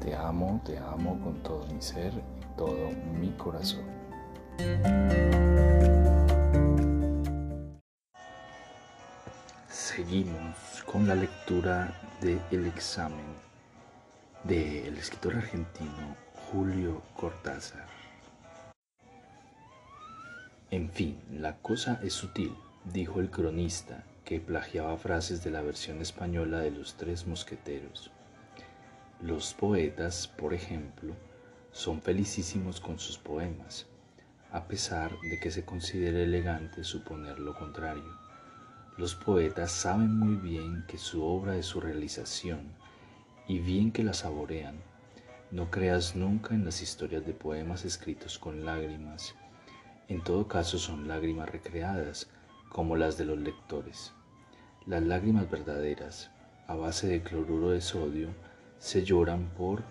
Te amo, te amo con todo mi ser y todo mi corazón. Seguimos con la lectura de El examen del escritor argentino Julio Cortázar. En fin, la cosa es sutil, dijo el cronista, que plagiaba frases de la versión española de Los Tres Mosqueteros. Los poetas, por ejemplo, son felicísimos con sus poemas, a pesar de que se considere elegante suponer lo contrario. Los poetas saben muy bien que su obra es su realización y bien que la saborean. No creas nunca en las historias de poemas escritos con lágrimas. En todo caso son lágrimas recreadas, como las de los lectores. Las lágrimas verdaderas, a base de cloruro de sodio, se lloran por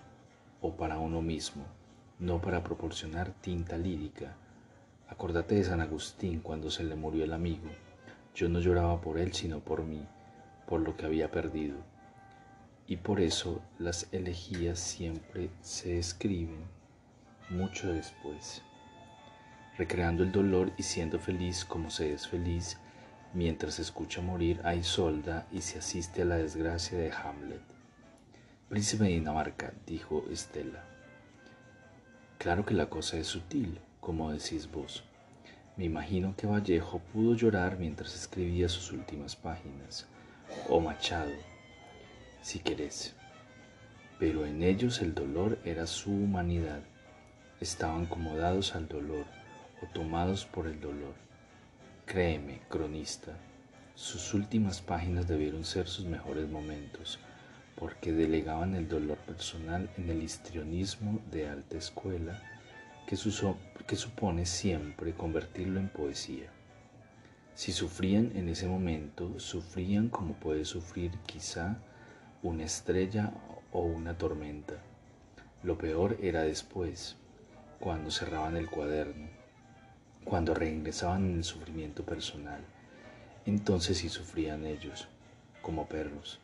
o para uno mismo, no para proporcionar tinta lírica. Acordate de San Agustín cuando se le murió el amigo. Yo no lloraba por él, sino por mí, por lo que había perdido. Y por eso las elegías siempre se escriben mucho después, recreando el dolor y siendo feliz como se es feliz mientras se escucha morir a Isolda y se asiste a la desgracia de Hamlet. Príncipe de Dinamarca, dijo Estela. Claro que la cosa es sutil, como decís vos. Me imagino que Vallejo pudo llorar mientras escribía sus últimas páginas, o Machado, si querés. Pero en ellos el dolor era su humanidad. Estaban comodados al dolor o tomados por el dolor. Créeme, cronista, sus últimas páginas debieron ser sus mejores momentos porque delegaban el dolor personal en el histrionismo de alta escuela que, supone siempre convertirlo en poesía. Si sufrían en ese momento, sufrían como puede sufrir quizá una estrella o una tormenta. Lo peor era después, cuando cerraban el cuaderno, cuando reingresaban en el sufrimiento personal. Entonces sí sufrían ellos, como perros,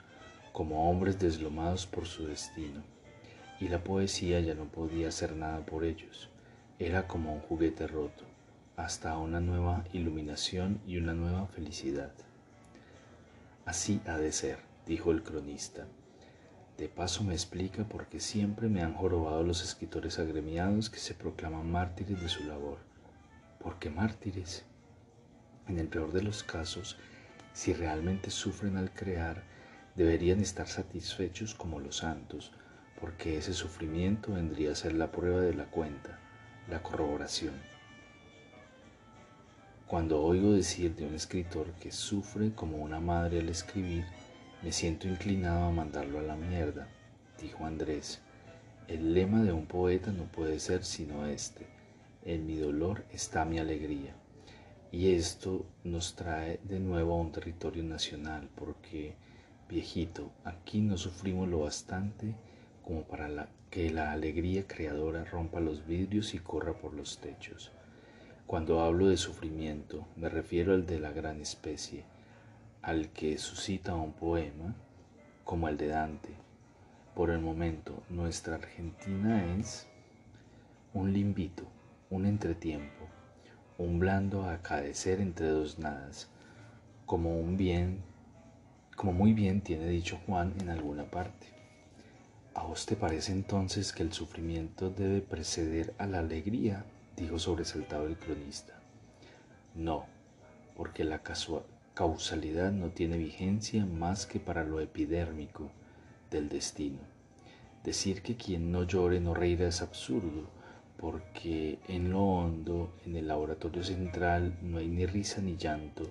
como hombres deslomados por su destino, y la poesía ya no podía hacer nada por ellos, era como un juguete roto, hasta una nueva iluminación y una nueva felicidad. Así ha de ser, dijo el cronista. De paso me explica por qué siempre me han jorobado los escritores agremiados que se proclaman mártires de su labor. ¿Por qué mártires? En el peor de los casos, si realmente sufren al crear, deberían estar satisfechos como los santos, porque ese sufrimiento vendría a ser la prueba de la cuenta, la corroboración. Cuando oigo decir de un escritor que sufre como una madre al escribir, me siento inclinado a mandarlo a la mierda, dijo Andrés. El lema de un poeta no puede ser sino este, en mi dolor está mi alegría. Y esto nos trae de nuevo a un territorio nacional, porque Viejito, aquí no sufrimos lo bastante como para que la alegría creadora rompa los vidrios y corra por los techos. Cuando hablo de sufrimiento, me refiero al de la gran especie, al que suscita un poema como el de Dante. Por el momento, nuestra Argentina es un limbito, un entretiempo, un blando acadecer entre dos nadas, como un bien como muy bien tiene dicho Juan en alguna parte. ¿A vos te parece entonces que el sufrimiento debe preceder a la alegría? dijo sobresaltado el cronista. No, porque la causalidad no tiene vigencia más que para lo epidérmico del destino. Decir que quien no llore no reirá es absurdo, porque en lo hondo, en el laboratorio central, no hay ni risa ni llanto,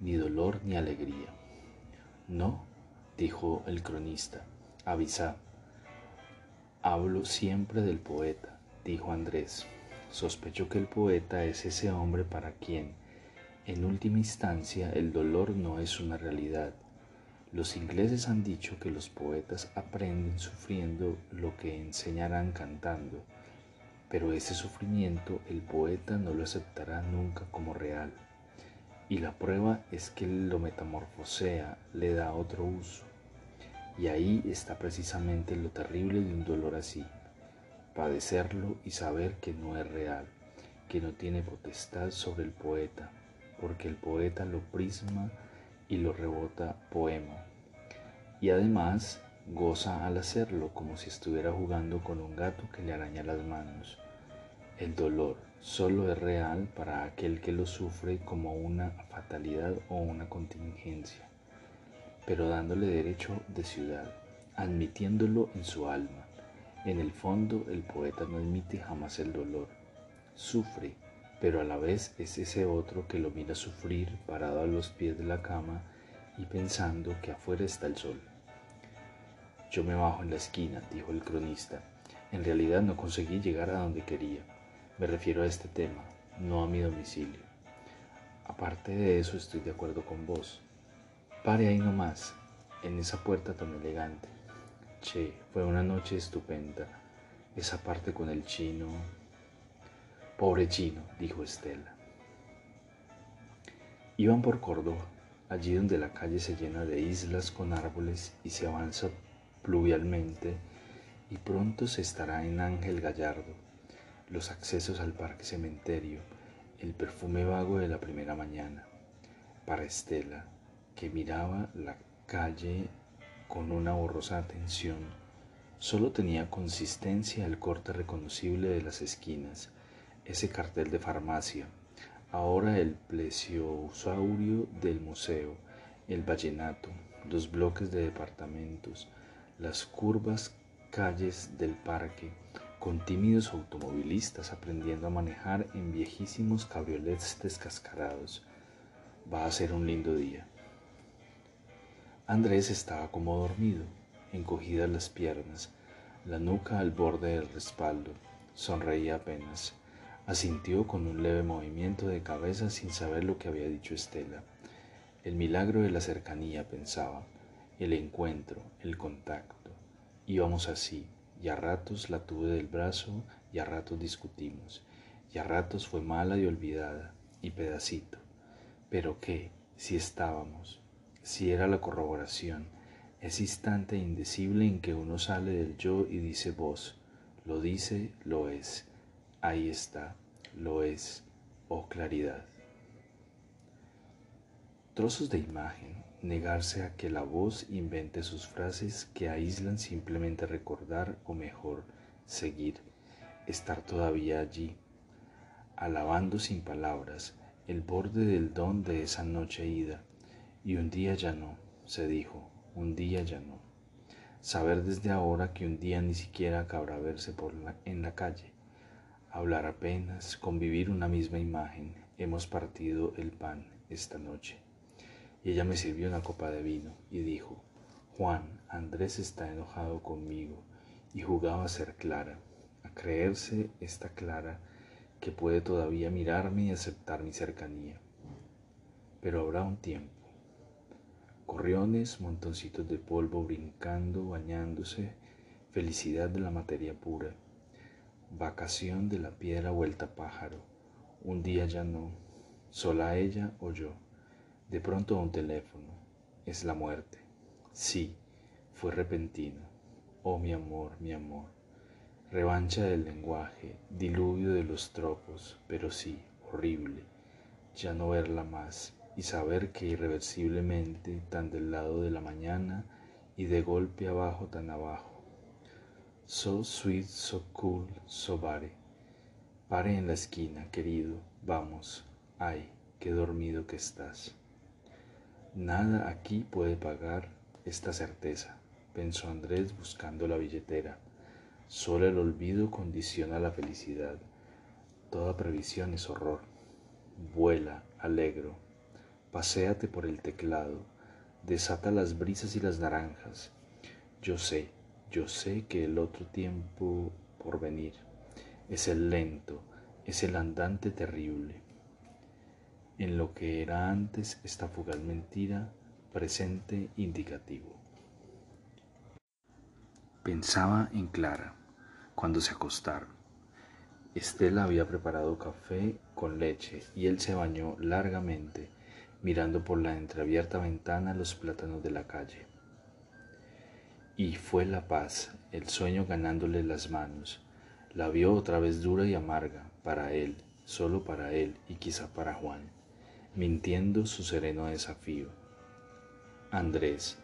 ni dolor ni alegría. No, dijo el cronista, avisa. Hablo siempre del poeta, dijo Andrés. Sospecho que el poeta es ese hombre para quien, en última instancia, el dolor no es una realidad. Los ingleses han dicho que los poetas aprenden sufriendo lo que enseñarán cantando, pero ese sufrimiento el poeta no lo aceptará nunca como real. Y la prueba es que lo metamorfosea, le da otro uso. Y ahí está precisamente lo terrible de un dolor así, padecerlo y saber que no es real, que no tiene potestad sobre el poeta, porque el poeta lo prisma y lo rebota poema. Y además goza al hacerlo como si estuviera jugando con un gato que le araña las manos. El dolor solo es real para aquel que lo sufre como una fatalidad o una contingencia, pero dándole derecho de ciudad, admitiéndolo en su alma. En el fondo el poeta no admite jamás el dolor, sufre, pero a la vez es ese otro que lo mira sufrir parado a los pies de la cama y pensando que afuera está el sol. Yo me bajo en la esquina, dijo el cronista. En realidad no conseguí llegar a donde quería. Me refiero a este tema, no a mi domicilio. Aparte de eso, estoy de acuerdo con vos. Pare ahí nomás, en esa puerta tan elegante. Che, fue una noche estupenda. Esa parte con el chino. Pobre chino, dijo Estela. Iban por Córdoba, allí donde la calle se llena de islas con árboles y se avanza pluvialmente, y pronto se estará en Ángel Gallardo los accesos al parque cementerio, el perfume vago de la primera mañana. Para Estela, que miraba la calle con una borrosa atención, solo tenía consistencia el corte reconocible de las esquinas, ese cartel de farmacia, ahora el plesiosaurio del museo, el vallenato, los bloques de departamentos, las curvas calles del parque, con tímidos automovilistas aprendiendo a manejar en viejísimos cabriolets descascarados. Va a ser un lindo día. Andrés estaba como dormido, encogidas las piernas, la nuca al borde del respaldo. Sonreía apenas. Asintió con un leve movimiento de cabeza sin saber lo que había dicho Estela. El milagro de la cercanía, pensaba, el encuentro, el contacto. Íbamos así, y a ratos la tuve del brazo y a ratos discutimos, y a ratos fue mala y olvidada, y pedacito. Pero qué, si estábamos, si era la corroboración, ese instante indecible en que uno sale del yo y dice vos, lo dice, lo es, ahí está, lo es, oh claridad. Trozos de imagen, negarse a que la voz invente sus frases que aíslan simplemente recordar o mejor seguir, estar todavía allí, alabando sin palabras el borde del don de esa noche ida, y un día ya no, se dijo, un día ya no. Saber desde ahora que un día ni siquiera cabrá verse por en la calle, hablar apenas, convivir una misma imagen, hemos partido el pan esta noche y ella me sirvió una copa de vino y dijo, Juan, Andrés está enojado conmigo y jugaba a ser clara, a creerse esta clara que puede todavía mirarme y aceptar mi cercanía. Pero habrá un tiempo. Corriones, montoncitos de polvo brincando, bañándose, felicidad de la materia pura, vacación de la piedra vuelta pájaro, un día ya no, sola ella o yo. De pronto un teléfono. Es la muerte. Sí, fue repentino. Oh mi amor, mi amor. Revancha del lenguaje, diluvio de los tropos, pero sí, horrible. Ya no verla más y saber que irreversiblemente tan del lado de la mañana y de golpe abajo tan abajo. So sweet, so cool, so bare. Pare en la esquina, querido, vamos. Ay, qué dormido que estás. Nada aquí puede pagar esta certeza, pensó Andrés buscando la billetera. Solo el olvido condiciona la felicidad. Toda previsión es horror. Vuela, alegro. Paséate por el teclado. Desata las brisas y las naranjas. Yo sé, yo sé que el otro tiempo por venir es el lento, es el andante terrible. En lo que era antes esta fugaz mentira, presente indicativo. Pensaba en Clara cuando se acostaron. Estela había preparado café con leche y él se bañó largamente mirando por la entreabierta ventana los plátanos de la calle. Y fue la paz, el sueño ganándole las manos. La vio otra vez dura y amarga, para él, solo para él y quizá para Juan, mintiendo su sereno desafío. Andrés,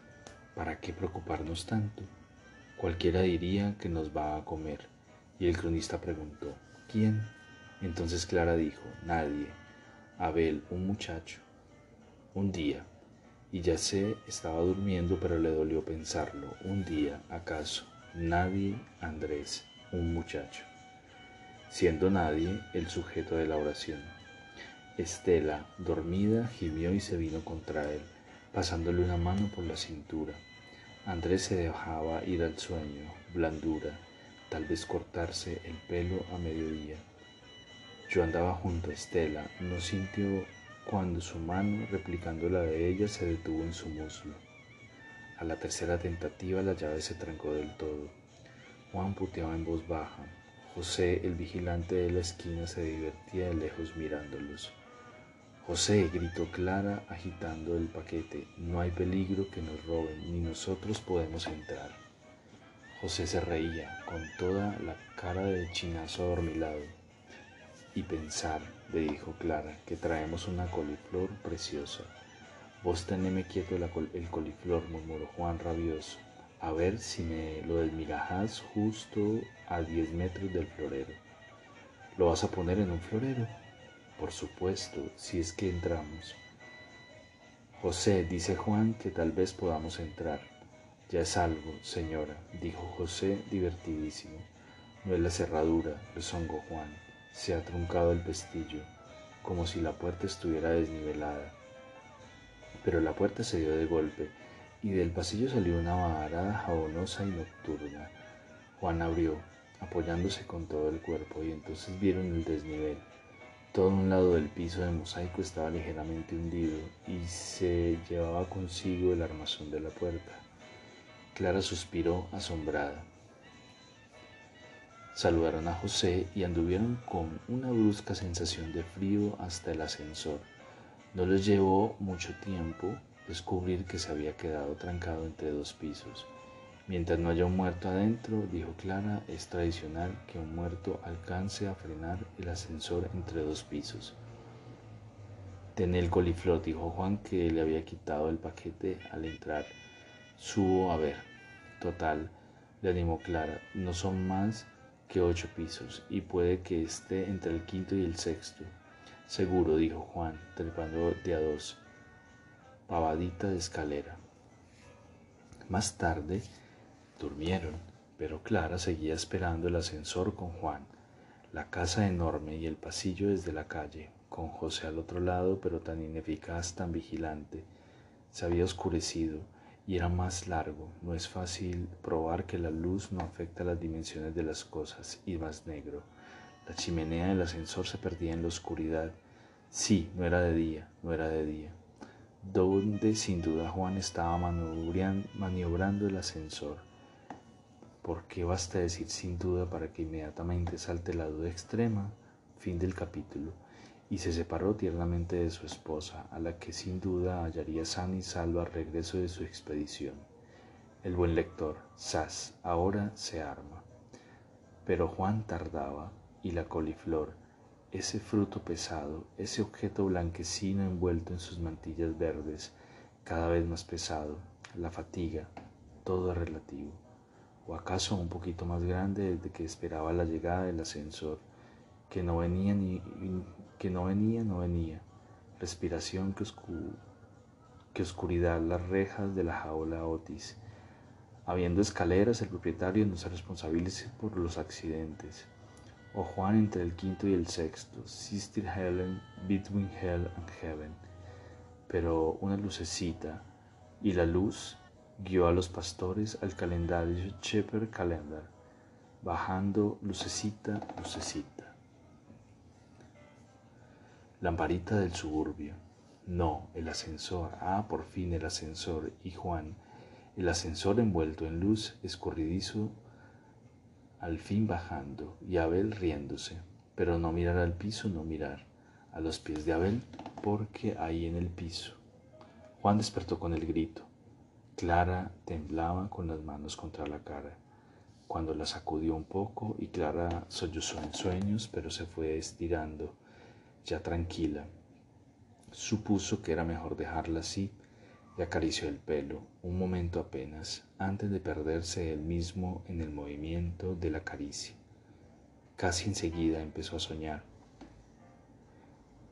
¿para qué preocuparnos tanto? Cualquiera diría que nos va a comer. Y el cronista preguntó, ¿quién? Entonces Clara dijo, nadie. Abel, un muchacho. Un día, y ya sé, estaba durmiendo, pero le dolió pensarlo. Un día, acaso, nadie, Andrés, un muchacho. Siendo nadie el sujeto de la oración. Estela, dormida, gimió y se vino contra él, pasándole una mano por la cintura. Andrés se dejaba ir al sueño, blandura, tal vez cortarse el pelo a mediodía. Yo andaba junto a Estela, no sintió cuando su mano, replicando la de ella, se detuvo en su muslo. A la tercera tentativa la llave se trancó del todo. Juan puteaba en voz baja. José, el vigilante de la esquina, se divertía de lejos mirándolos. José, gritó Clara, agitando el paquete, no hay peligro que nos roben, ni nosotros podemos entrar. José se reía, con toda la cara de chinazo adormilado. Y pensar, le dijo Clara, que traemos una coliflor preciosa. Vos teneme quieto el coliflor, murmuró Juan rabioso, a ver si me lo desmigajás justo a diez metros del florero. ¿Lo vas a poner en un florero? Por supuesto, si es que entramos. José, dice Juan que tal vez podamos entrar. Ya es algo, señora, dijo José divertidísimo. No es la cerradura, rezongó Juan. Se ha truncado el pestillo como si la puerta estuviera desnivelada. Pero la puerta se dio de golpe y del pasillo salió una varada jabonosa y nocturna. Juan abrió, apoyándose con todo el cuerpo, y entonces vieron el desnivel. Todo un lado del piso de mosaico estaba ligeramente hundido y se llevaba consigo el armazón de la puerta. Clara suspiró asombrada. Saludaron a José y anduvieron con una brusca sensación de frío hasta el ascensor. No les llevó mucho tiempo descubrir que se había quedado trancado entre dos pisos. Mientras no haya un muerto adentro, dijo Clara, es tradicional que un muerto alcance a frenar el ascensor entre dos pisos. Ten el coliflor, dijo Juan, que le había quitado el paquete al entrar. Subo a ver. Total, le animó Clara, no son más que ocho pisos y puede que esté entre el quinto y el sexto. Seguro, dijo Juan, trepando de a dos. Pavadita de escalera. Más tarde durmieron, pero Clara seguía esperando el ascensor con Juan, la casa enorme y el pasillo desde la calle, con José al otro lado, pero tan ineficaz, tan vigilante. Se había oscurecido y era más largo. No es fácil probar que la luz no afecta las dimensiones de las cosas y más negro. La chimenea del ascensor se perdía en la oscuridad. Sí, no era de día, no era de día. Donde sin duda Juan estaba maniobrando el ascensor. ¿Por qué basta decir sin duda para que inmediatamente salte la duda extrema? Fin del capítulo y se separó tiernamente de su esposa, a la que sin duda hallaría sana y salva al regreso de su expedición. El buen lector, sas, ahora se arma. Pero Juan tardaba, y la coliflor, ese fruto pesado, ese objeto blanquecino envuelto en sus mantillas verdes, cada vez más pesado, la fatiga, todo relativo, o acaso un poquito más grande desde que esperaba la llegada del ascensor, que no venía ni, que no venía, no venía. Respiración que, que oscuridad, las rejas de la jaula Otis. Habiendo escaleras, el propietario no se responsabiliza por los accidentes. O Juan entre el quinto y el sexto, Sister Helen, between hell and heaven. Pero una lucecita, y la luz guió a los pastores al calendario Shepherd Calendar, bajando lucecita, lucecita. Lamparita del suburbio. No, el ascensor. Ah, por fin el ascensor. Y Juan, el ascensor envuelto en luz, escurridizo, al fin bajando, y Abel riéndose. Pero no mirar al piso, no mirar a los pies de Abel, porque ahí en el piso. Juan despertó con el grito. Clara temblaba con las manos contra la cara. Cuando la sacudió un poco y Clara sollozó en sueños, pero se fue estirando, ya tranquila. Supuso que era mejor dejarla así y acarició el pelo, un momento apenas, antes de perderse él mismo en el movimiento de la caricia. Casi enseguida empezó a soñar.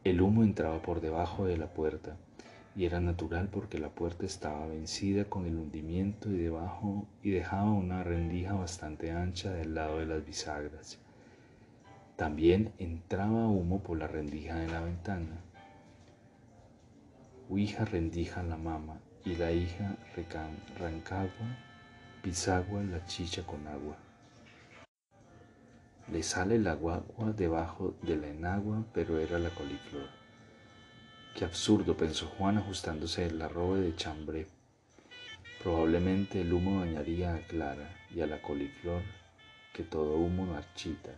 El humo entraba por debajo de la puerta, y era natural porque la puerta estaba vencida con el hundimiento y debajo y dejaba una rendija bastante ancha del lado de las bisagras. También entraba humo por la rendija de la ventana. Hija rendija la mama y la hija rancagua, pisagua la chicha con agua. Le sale el agua debajo de la enagua, pero era la coliflor. Qué absurdo, pensó Juan ajustándose la robe de chambre. Probablemente el humo dañaría a Clara y a la coliflor, que todo humo marchita.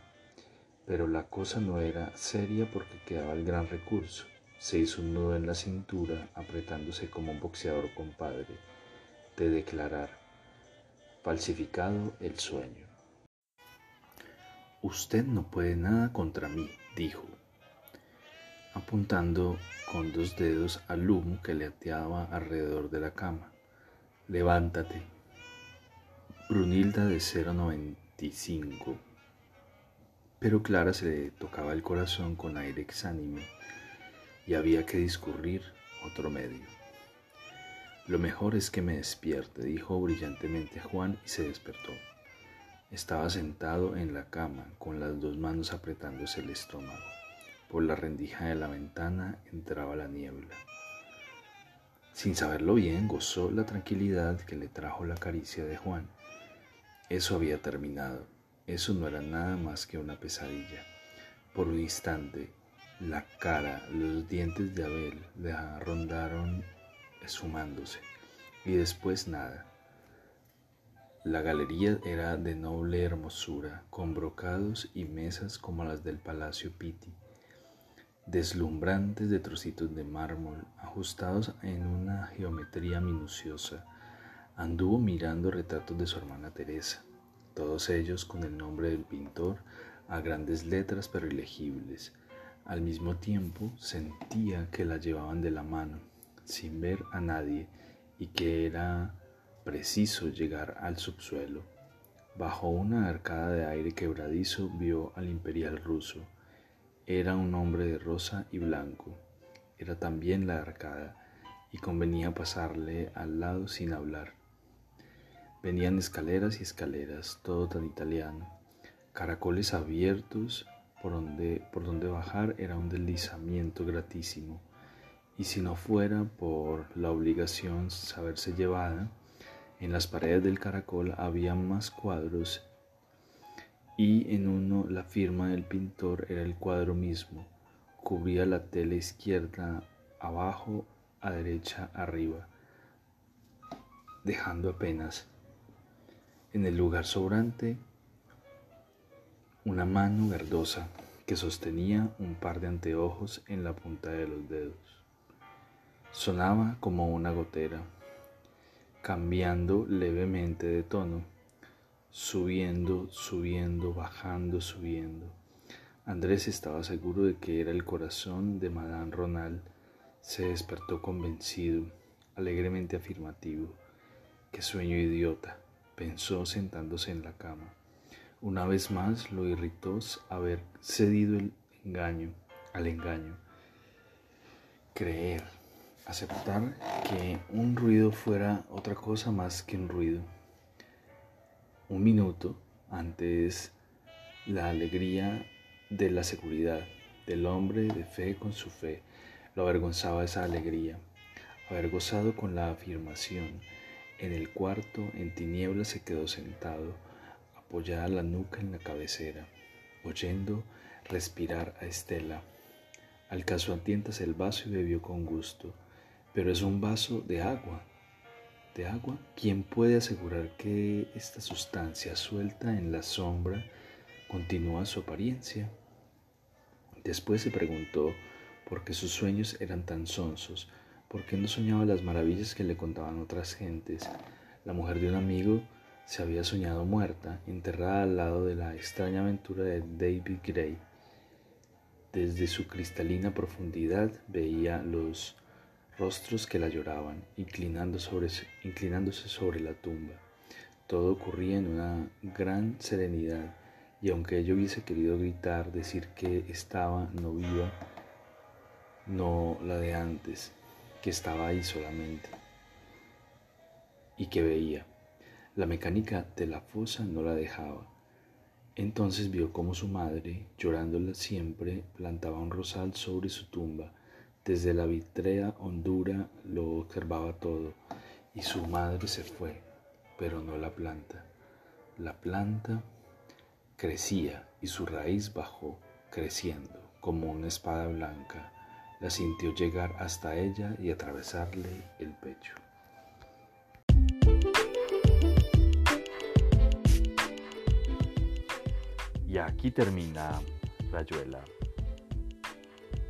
Pero la cosa no era seria porque quedaba el gran recurso. Se hizo un nudo en la cintura, apretándose como un boxeador compadre, de declarar, falsificado el sueño. Usted no puede nada contra mí, dijo, apuntando con dos dedos al humo que le ateaba alrededor de la cama. Levántate. Brunilda de 095. Pero Clara se le tocaba el corazón con aire exánime y había que discurrir otro medio. Lo mejor es que me despierte, dijo brillantemente Juan y se despertó. Estaba sentado en la cama con las dos manos apretándose el estómago. Por la rendija de la ventana entraba la niebla. Sin saberlo bien, gozó la tranquilidad que le trajo la caricia de Juan. Eso había terminado. Eso no era nada más que una pesadilla. Por un instante, la cara, los dientes de Abel le rondaron esfumándose y después nada. La galería era de noble hermosura, con brocados y mesas como las del Palacio Pitti, deslumbrantes de trocitos de mármol ajustados en una geometría minuciosa. Anduvo mirando retratos de su hermana Teresa, todos ellos con el nombre del pintor a grandes letras pero ilegibles, al mismo tiempo sentía que la llevaban de la mano, sin ver a nadie, y que era preciso llegar al subsuelo. Bajo una arcada de aire quebradizo vio al imperial ruso. Era un hombre de rosa y blanco. Era también la arcada, y convenía pasarle al lado sin hablar. Venían escaleras y escaleras, todo tan italiano, caracoles abiertos por donde, por donde bajar era un deslizamiento gratísimo, y si no fuera por la obligación saberse llevada, en las paredes del caracol había más cuadros y en uno la firma del pintor era el cuadro mismo, cubría la tela izquierda abajo, a derecha arriba, dejando apenas en el lugar sobrante una mano verdosa que sostenía un par de anteojos en la punta de los dedos. Sonaba como una gotera, cambiando levemente de tono, subiendo, subiendo, bajando, subiendo. Andrés estaba seguro de que era el corazón de Madame Ronald. Se despertó convencido, alegremente afirmativo. Qué sueño idiota, pensó sentándose en la cama. Una vez más lo irritó haber cedido el engaño, al engaño. Creer, aceptar que un ruido fuera otra cosa más que un ruido. Un minuto antes la alegría de la seguridad del hombre de fe con su fe lo avergonzaba esa alegría, haber gozado con la afirmación En el cuarto, en tinieblas, se quedó sentado, apoyada la nuca en la cabecera, oyendo respirar a Estela. Alcanzó a tientas el vaso y bebió con gusto, pero es un vaso de agua. ¿De agua? ¿Quién puede asegurar que esta sustancia suelta en la sombra continúa su apariencia? Después se preguntó por qué sus sueños eran tan sonsos, por qué no soñaba las maravillas que le contaban otras gentes. La mujer de un amigo se había soñado muerta, enterrada al lado de la extraña aventura de David Gray. Desde su cristalina profundidad veía los rostros que la lloraban, inclinándose sobre la tumba. Todo ocurría en una gran serenidad, y aunque ella hubiese querido gritar, decir que estaba no viva, no la de antes, que estaba ahí solamente, y que veía. La mecánica de la fosa no la dejaba. Entonces vio cómo su madre, llorándola siempre, plantaba un rosal sobre su tumba. Desde la vitrea hondura lo observaba todo, y su madre se fue, pero no la planta. La planta crecía y su raíz bajó, creciendo como una espada blanca. La sintió llegar hasta ella y atravesarle el pecho. Y aquí termina Rayuela.